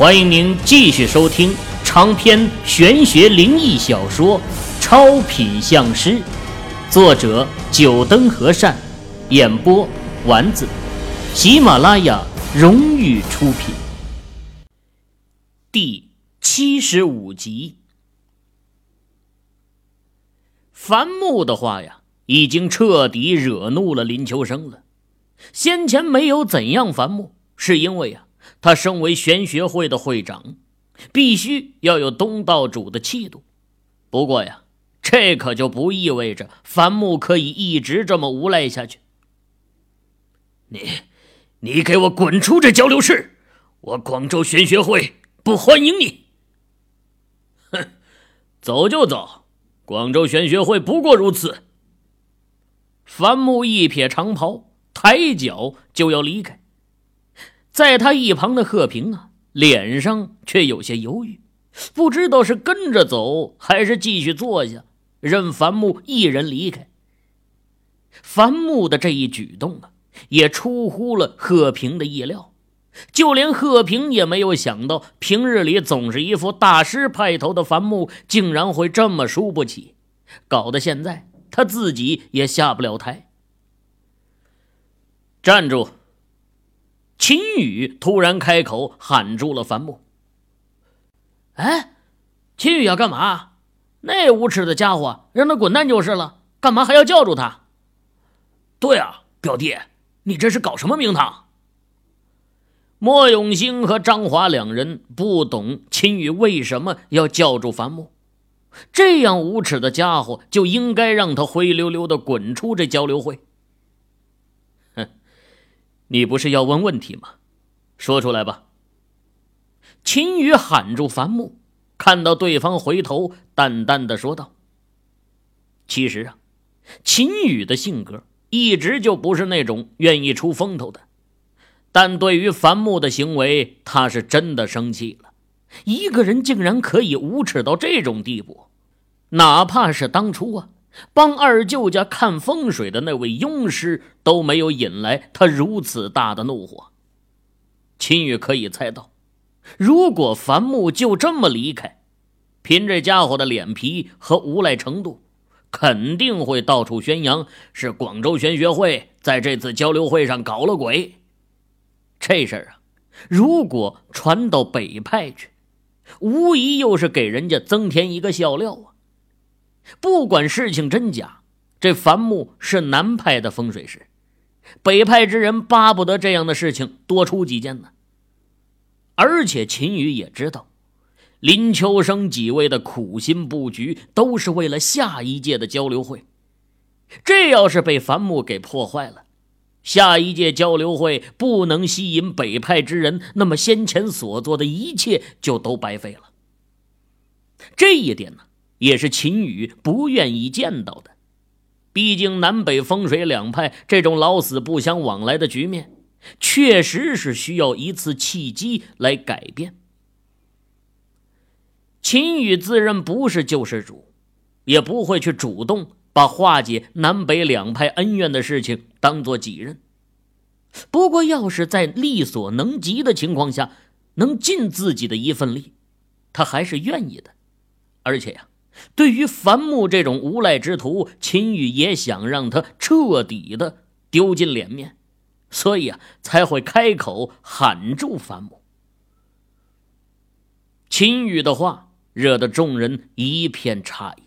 欢迎您继续收听长篇玄学灵异小说《超品相师》，作者：九灯和善，演播：丸子，喜马拉雅荣誉出品。第七十五集，樊木的话呀，已经彻底惹怒了林秋生了。先前没有怎样樊木，是因为啊。他身为玄学会的会长，必须要有东道主的气度。不过呀，这可就不意味着樊木可以一直这么无赖下去。你，你给我滚出这交流室！我广州玄学会不欢迎你。哼，走就走，广州玄学会不过如此。樊木一撇长袍，抬脚就要离开。在他一旁的贺平啊，脸上却有些犹豫，不知道是跟着走还是继续坐下，任樊木一人离开。樊木的这一举动啊，也出乎了贺平的意料，就连贺平也没有想到，平日里总是一副大师派头的樊木，竟然会这么输不起，搞得现在他自己也下不了台。站住！秦宇突然开口喊住了樊木。哎，秦宇要干嘛？那无耻的家伙，让他滚蛋就是了，干嘛还要叫住他？对啊，表弟，你这是搞什么名堂？莫永兴和张华两人不懂秦宇为什么要叫住樊木，这样无耻的家伙就应该让他灰溜溜的滚出这交流会。你不是要问问题吗？说出来吧。秦宇喊住樊木，看到对方回头，淡淡的说道：“其实啊，秦宇的性格一直就不是那种愿意出风头的，但对于樊木的行为，他是真的生气了。一个人竟然可以无耻到这种地步，哪怕是当初啊。”帮二舅家看风水的那位庸师都没有引来他如此大的怒火。秦宇可以猜到，如果樊木就这么离开，凭这家伙的脸皮和无赖程度，肯定会到处宣扬是广州玄学会在这次交流会上搞了鬼。这事儿啊，如果传到北派去，无疑又是给人家增添一个笑料啊。不管事情真假，这樊木是南派的风水师，北派之人巴不得这样的事情多出几件呢。而且秦宇也知道，林秋生几位的苦心布局都是为了下一届的交流会，这要是被樊木给破坏了，下一届交流会不能吸引北派之人，那么先前所做的一切就都白费了。这一点呢？也是秦宇不愿意见到的，毕竟南北风水两派这种老死不相往来的局面，确实是需要一次契机来改变。秦宇自认不是救世主，也不会去主动把化解南北两派恩怨的事情当做己任。不过，要是在力所能及的情况下，能尽自己的一份力，他还是愿意的。而且呀。对于樊木这种无赖之徒，秦宇也想让他彻底的丢尽脸面，所以啊，才会开口喊住樊木。秦宇的话惹得众人一片诧异。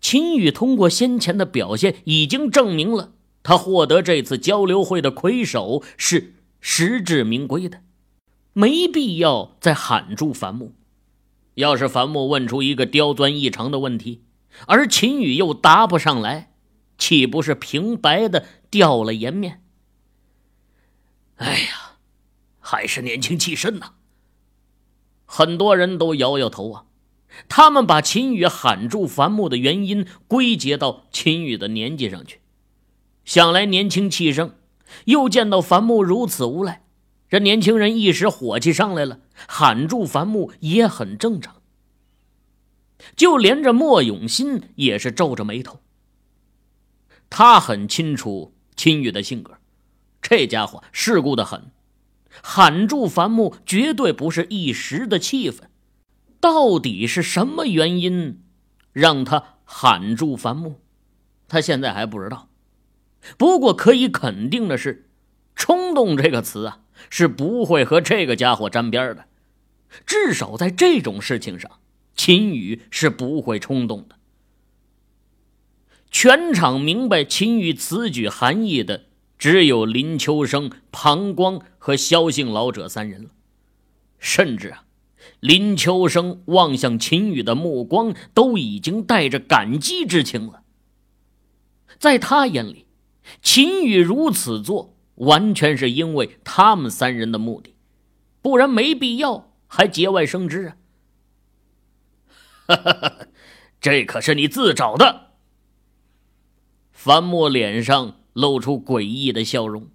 秦宇通过先前的表现，已经证明了他获得这次交流会的魁首是实至名归的，没必要再喊住樊木。要是樊木问出一个刁钻异常的问题，而秦宇又答不上来，岂不是平白的掉了颜面？哎呀，还是年轻气盛呐！很多人都摇摇头啊，他们把秦宇喊住樊木的原因归结到秦宇的年纪上去，想来年轻气盛，又见到樊木如此无赖。这年轻人一时火气上来了，喊住樊木也很正常。就连着莫永新也是皱着眉头。他很清楚秦宇的性格，这家伙世故的很，喊住樊木绝对不是一时的气愤。到底是什么原因让他喊住樊木？他现在还不知道。不过可以肯定的是，冲动这个词啊，是不会和这个家伙沾边的。至少在这种事情上，秦宇是不会冲动的。全场明白秦宇此举含义的，只有林秋生、庞光和萧姓老者三人了。甚至啊，林秋生望向秦宇的目光都已经带着感激之情了。在他眼里，秦宇如此做，完全是因为他们三人的目的，不然没必要还节外生枝啊！哈哈哈，这可是你自找的。樊墨脸上露出诡异的笑容，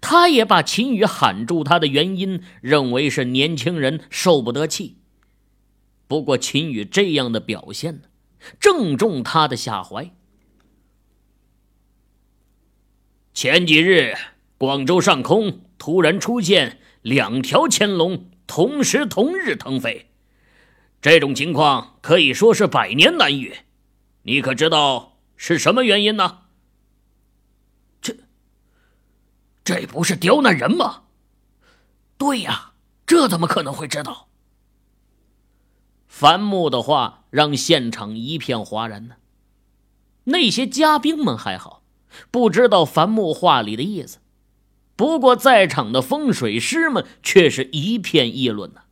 他也把秦宇喊住他的原因认为是年轻人受不得气。不过秦宇这样的表现呢，正中他的下怀。前几日，广州上空突然出现两条潜龙同时同日腾飞，这种情况可以说是百年难遇。你可知道？是什么原因呢？这，这不是刁难人吗？对呀，这怎么可能会知道？樊木的话让现场一片哗然呢。那些嘉宾们还好，不知道樊木话里的意思。不过在场的风水师们却是一片议论呢。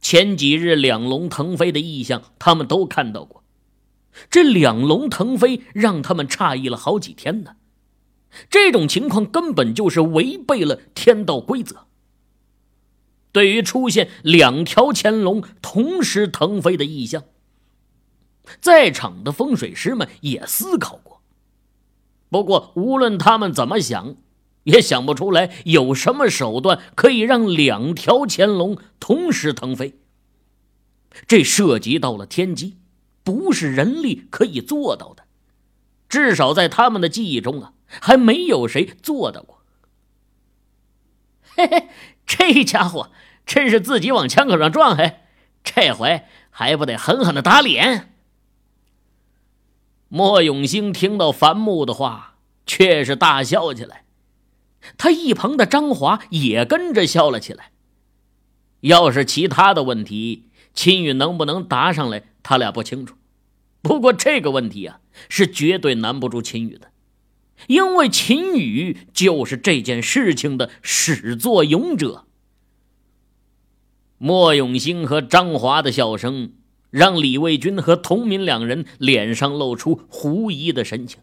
前几日两龙腾飞的异象，他们都看到过。这两龙腾飞让他们诧异了好几天呢。这种情况根本就是违背了天道规则。对于出现两条潜龙同时腾飞的异象，在场的风水师们也思考。不过，无论他们怎么想，也想不出来有什么手段可以让两条潜龙同时腾飞。这涉及到了天机。不是人力可以做到的，至少在他们的记忆中啊，还没有谁做到过。嘿嘿，这家伙真是自己往枪口上撞，嘿，这回还不得狠狠的打脸？莫永兴听到樊木的话，却是大笑起来，他一旁的张华也跟着笑了起来。要是其他的问题，秦宇能不能答上来？他俩不清楚，不过这个问题啊，是绝对难不住秦宇的，因为秦宇就是这件事情的始作俑者。莫永兴和张华的笑声，让李卫军和童敏两人脸上露出狐疑的神情。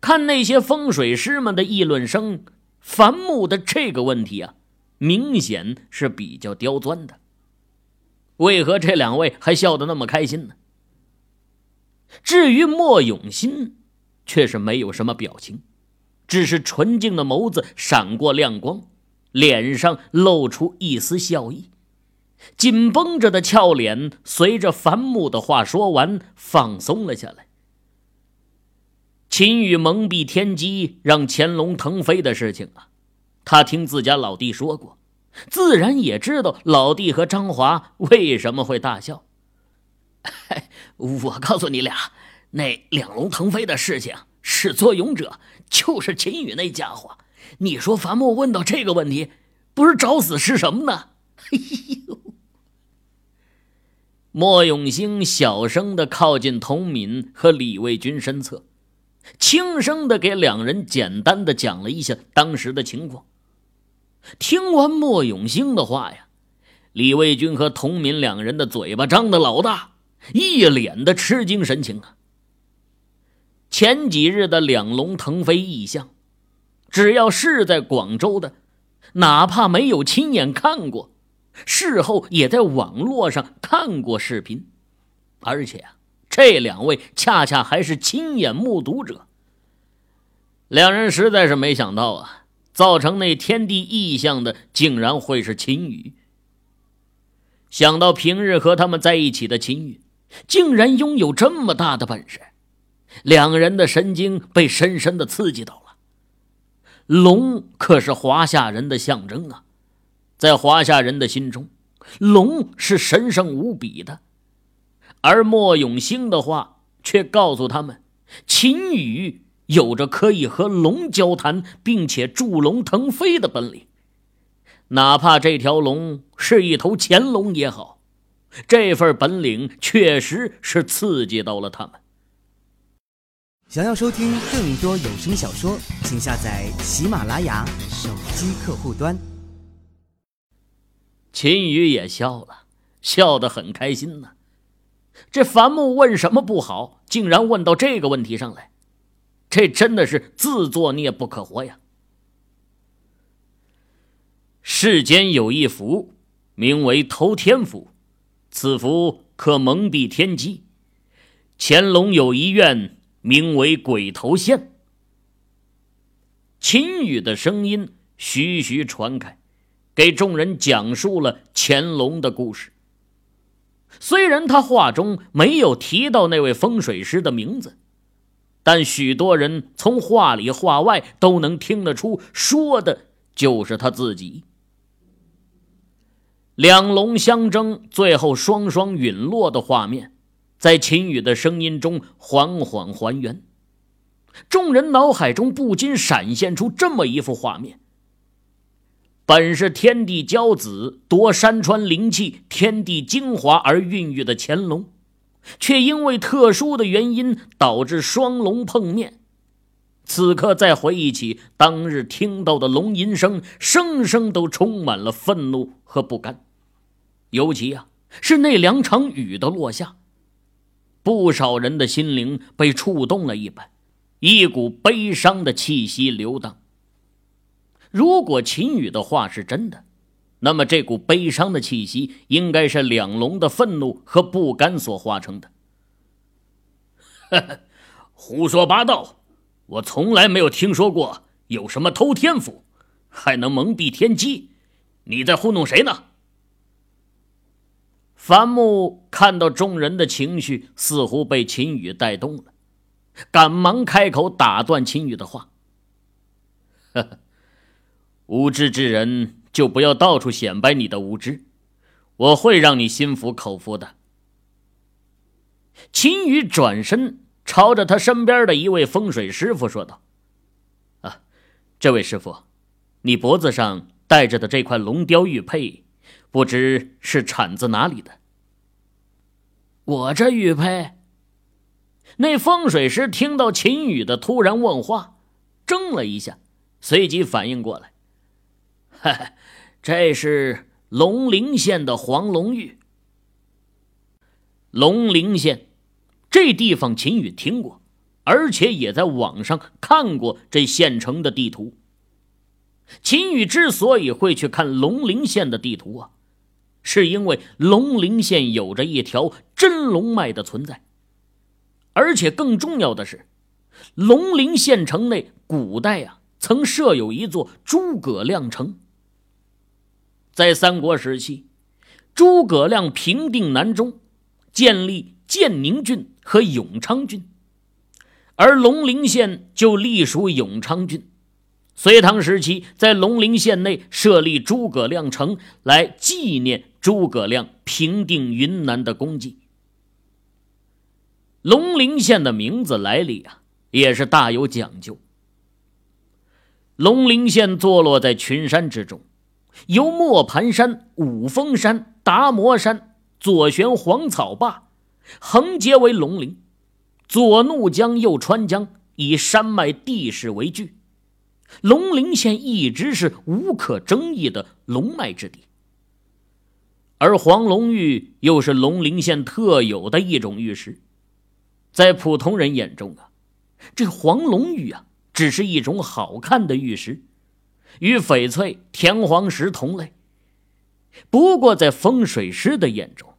看那些风水师们的议论声，樊木的这个问题啊，明显是比较刁钻的。为何这两位还笑得那么开心呢？至于莫永新，却是没有什么表情，只是纯净的眸子闪过亮光，脸上露出一丝笑意，紧绷着的俏脸随着樊木的话说完，放松了下来。秦羽蒙蔽天机，让乾隆腾飞的事情啊，他听自家老弟说过。自然也知道老弟和张华为什么会大笑。我告诉你俩，那两龙腾飞的事情，始作俑者就是秦宇那家伙。你说樊木问到这个问题，不是找死是什么呢？哎呦！莫永兴小声的靠近童敏和李卫军身侧，轻声的给两人简单的讲了一下当时的情况。听完莫永兴的话呀，李卫军和童敏两人的嘴巴张得老大，一脸的吃惊神情啊。前几日的两龙腾飞异象，只要是在广州的，哪怕没有亲眼看过，事后也在网络上看过视频，而且啊，这两位恰恰还是亲眼目睹者。两人实在是没想到啊。造成那天地异象的，竟然会是秦羽。想到平日和他们在一起的秦羽，竟然拥有这么大的本事，两人的神经被深深的刺激到了。龙可是华夏人的象征啊，在华夏人的心中，龙是神圣无比的。而莫永兴的话却告诉他们，秦羽有着可以和龙交谈，并且助龙腾飞的本领。哪怕这条龙是一头乾隆也好，这份本领确实是刺激到了他们。想要收听更多有声小说，请下载喜马拉雅手机客户端。秦羽也笑了，笑得很开心呢。这樊木问什么不好，竟然问到这个问题上来，这真的是自作孽不可活呀！世间有一符，名为偷天符，此符可蒙蔽天机。乾隆有一愿。名为鬼头线。秦羽的声音徐徐传开，给众人讲述了乾隆的故事。虽然他话中没有提到那位风水师的名字，但许多人从话里话外都能听得出，说的就是他自己。两龙相争，最后双双陨落的画面。在秦羽的声音中缓缓还原，众人脑海中不禁闪现出这么一幅画面：本是天地骄子夺山川灵气、天地精华而孕育的乾隆，却因为特殊的原因导致双龙碰面。此刻再回忆起当日听到的龙吟声，声声都充满了愤怒和不甘。尤其啊，是那两场雨的落下。不少人的心灵被触动了一般，一股悲伤的气息流荡。如果秦羽的话是真的，那么这股悲伤的气息应该是两龙的愤怒和不甘所化成的。胡说八道！我从来没有听说过有什么偷天赋，还能蒙蔽天机。你在糊弄谁呢？樊木看到众人的情绪似乎被秦羽带动了，赶忙开口打断秦羽的话：“呵呵，无知之人就不要到处显摆你的无知，我会让你心服口服的。”秦羽转身朝着他身边的一位风水师傅说道：“啊，这位师傅，你脖子上戴着的这块龙雕玉佩。”不知是产自哪里的。我这玉佩。那风水师听到秦羽的突然问话，怔了一下，随即反应过来：“ 这是龙陵县的黄龙玉。龙陵县这地方，秦羽听过，而且也在网上看过这县城的地图。秦羽之所以会去看龙陵县的地图啊。是因为龙陵县有着一条真龙脉的存在，而且更重要的是，龙陵县城内古代啊曾设有一座诸葛亮城。在三国时期，诸葛亮平定南中，建立建宁郡和永昌郡，而龙陵县就隶属永昌郡。隋唐时期，在龙陵县内设立诸葛亮城，来纪念诸葛亮平定云南的功绩。龙陵县的名字来历啊，也是大有讲究。龙陵县坐落在群山之中，由磨盘山、五峰山、达摩山左旋黄草坝横结为龙陵，左怒江，右川江，以山脉地势为据。龙陵县一直是无可争议的龙脉之地，而黄龙玉又是龙陵县特有的一种玉石。在普通人眼中啊，这黄龙玉啊，只是一种好看的玉石，与翡翠、田黄石同类。不过，在风水师的眼中，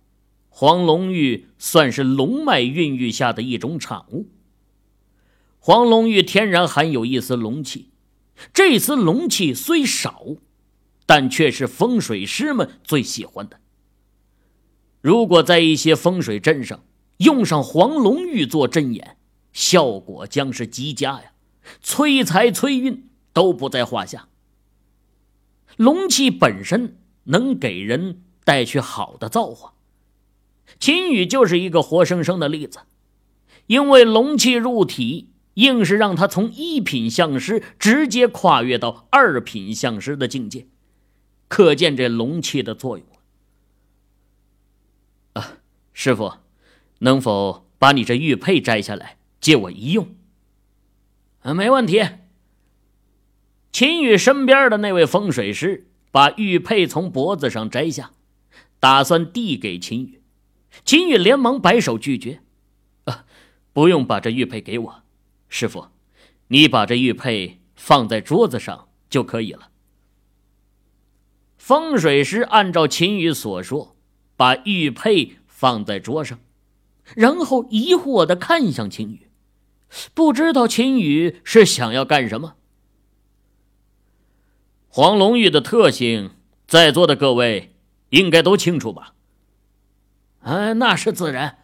黄龙玉算是龙脉孕育下的一种产物。黄龙玉天然含有一丝龙气。这丝龙气虽少，但却是风水师们最喜欢的。如果在一些风水阵上用上黄龙玉做阵眼，效果将是极佳呀！催财催运，都不在话下。龙气本身能给人带去好的造化，秦羽就是一个活生生的例子。因为龙气入体，硬是让他从一品相师直接跨越到二品相师的境界，可见这龙气的作用啊！师傅，能否把你这玉佩摘下来借我一用？啊，没问题。秦羽身边的那位风水师把玉佩从脖子上摘下，打算递给秦羽。秦羽连忙摆手拒绝：“啊，不用把这玉佩给我，师傅，你把这玉佩放在桌子上就可以了。”风水师按照秦羽所说，把玉佩放在桌上，然后疑惑的看向秦羽，不知道秦羽是想要干什么。黄龙玉的特性，在座的各位应该都清楚吧？哎，那是自然。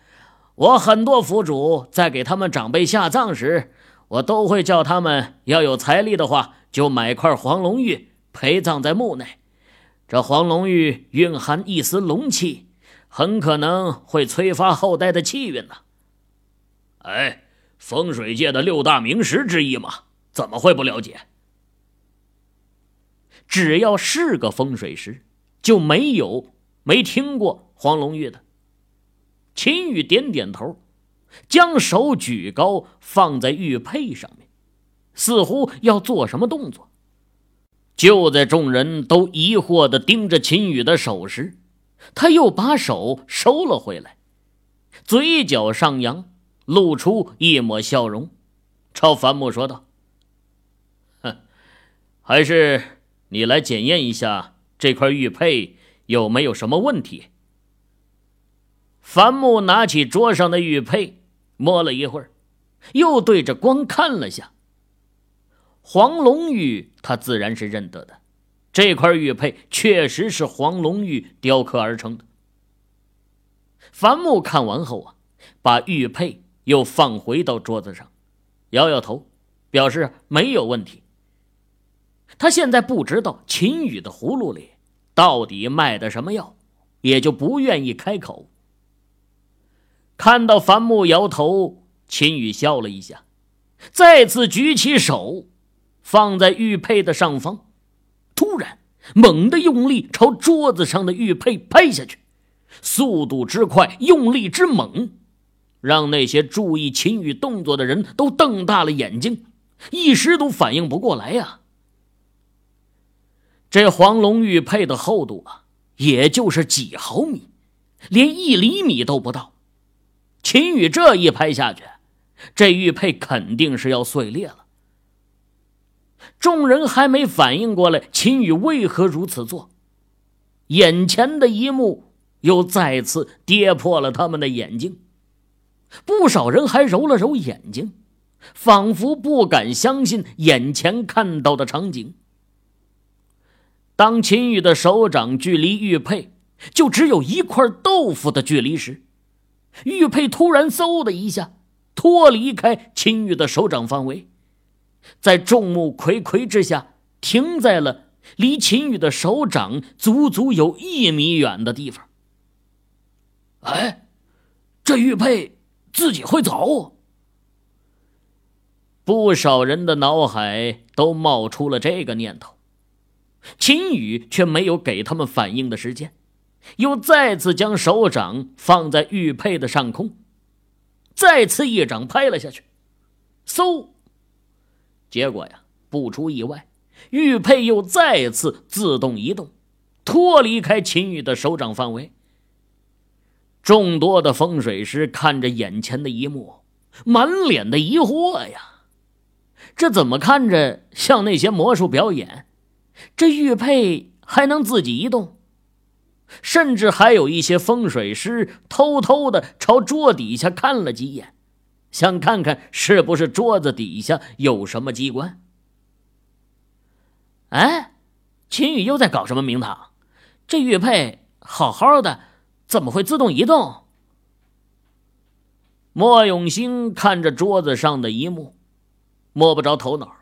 我很多府主在给他们长辈下葬时，我都会叫他们要有财力的话，就买块黄龙玉陪葬在墓内。这黄龙玉蕴含一丝龙气，很可能会催发后代的气运呢。哎，风水界的六大名石之一嘛，怎么会不了解？只要是个风水师，就没有没听过黄龙玉的。秦羽点点头，将手举高放在玉佩上面，似乎要做什么动作。就在众人都疑惑的盯着秦羽的手时，他又把手收了回来，嘴角上扬，露出一抹笑容，朝樊木说道：“哼，还是……”你来检验一下这块玉佩有没有什么问题？樊木拿起桌上的玉佩，摸了一会儿，又对着光看了下。黄龙玉，他自然是认得的，这块玉佩确实是黄龙玉雕刻而成的。樊木看完后啊，把玉佩又放回到桌子上，摇摇头，表示没有问题。他现在不知道秦羽的葫芦里到底卖的什么药，也就不愿意开口。看到樊木摇头，秦羽笑了一下，再次举起手，放在玉佩的上方，突然猛地用力朝桌子上的玉佩拍下去，速度之快，用力之猛，让那些注意秦羽动作的人都瞪大了眼睛，一时都反应不过来呀。这黄龙玉佩的厚度啊，也就是几毫米，连一厘米都不到。秦羽这一拍下去，这玉佩肯定是要碎裂了。众人还没反应过来，秦羽为何如此做，眼前的一幕又再次跌破了他们的眼睛。不少人还揉了揉眼睛，仿佛不敢相信眼前看到的场景。当秦羽的手掌距离玉佩就只有一块豆腐的距离时，玉佩突然嗖的一下脱离开秦羽的手掌范围，在众目睽睽之下停在了离秦羽的手掌足足有一米远的地方。哎，这玉佩自己会走？不少人的脑海都冒出了这个念头。秦羽却没有给他们反应的时间，又再次将手掌放在玉佩的上空，再次一掌拍了下去，嗖！结果呀，不出意外，玉佩又再次自动移动，脱离开秦羽的手掌范围。众多的风水师看着眼前的一幕，满脸的疑惑呀，这怎么看着像那些魔术表演？这玉佩还能自己移动，甚至还有一些风水师偷偷的朝桌底下看了几眼，想看看是不是桌子底下有什么机关。哎，秦羽又在搞什么名堂？这玉佩好好的，怎么会自动移动？莫永兴看着桌子上的一幕，摸不着头脑。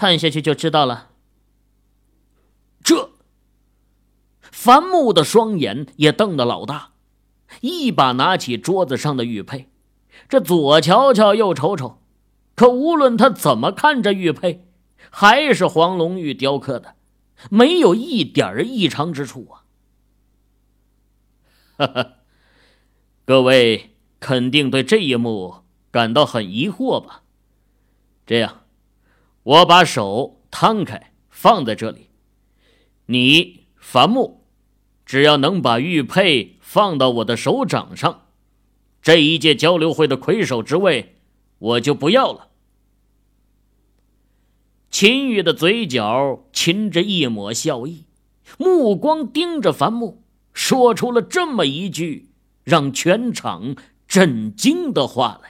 看下去就知道了。这，樊木的双眼也瞪得老大，一把拿起桌子上的玉佩，这左瞧瞧右瞅瞅，可无论他怎么看这玉佩，还是黄龙玉雕刻的，没有一点异常之处啊！哈哈，各位肯定对这一幕感到很疑惑吧？这样，我把手摊开放在这里。你樊木，只要能把玉佩放到我的手掌上，这一届交流会的魁首之位我就不要了。秦羽的嘴角噙着一抹笑意，目光盯着樊木，说出了这么一句让全场震惊的话来。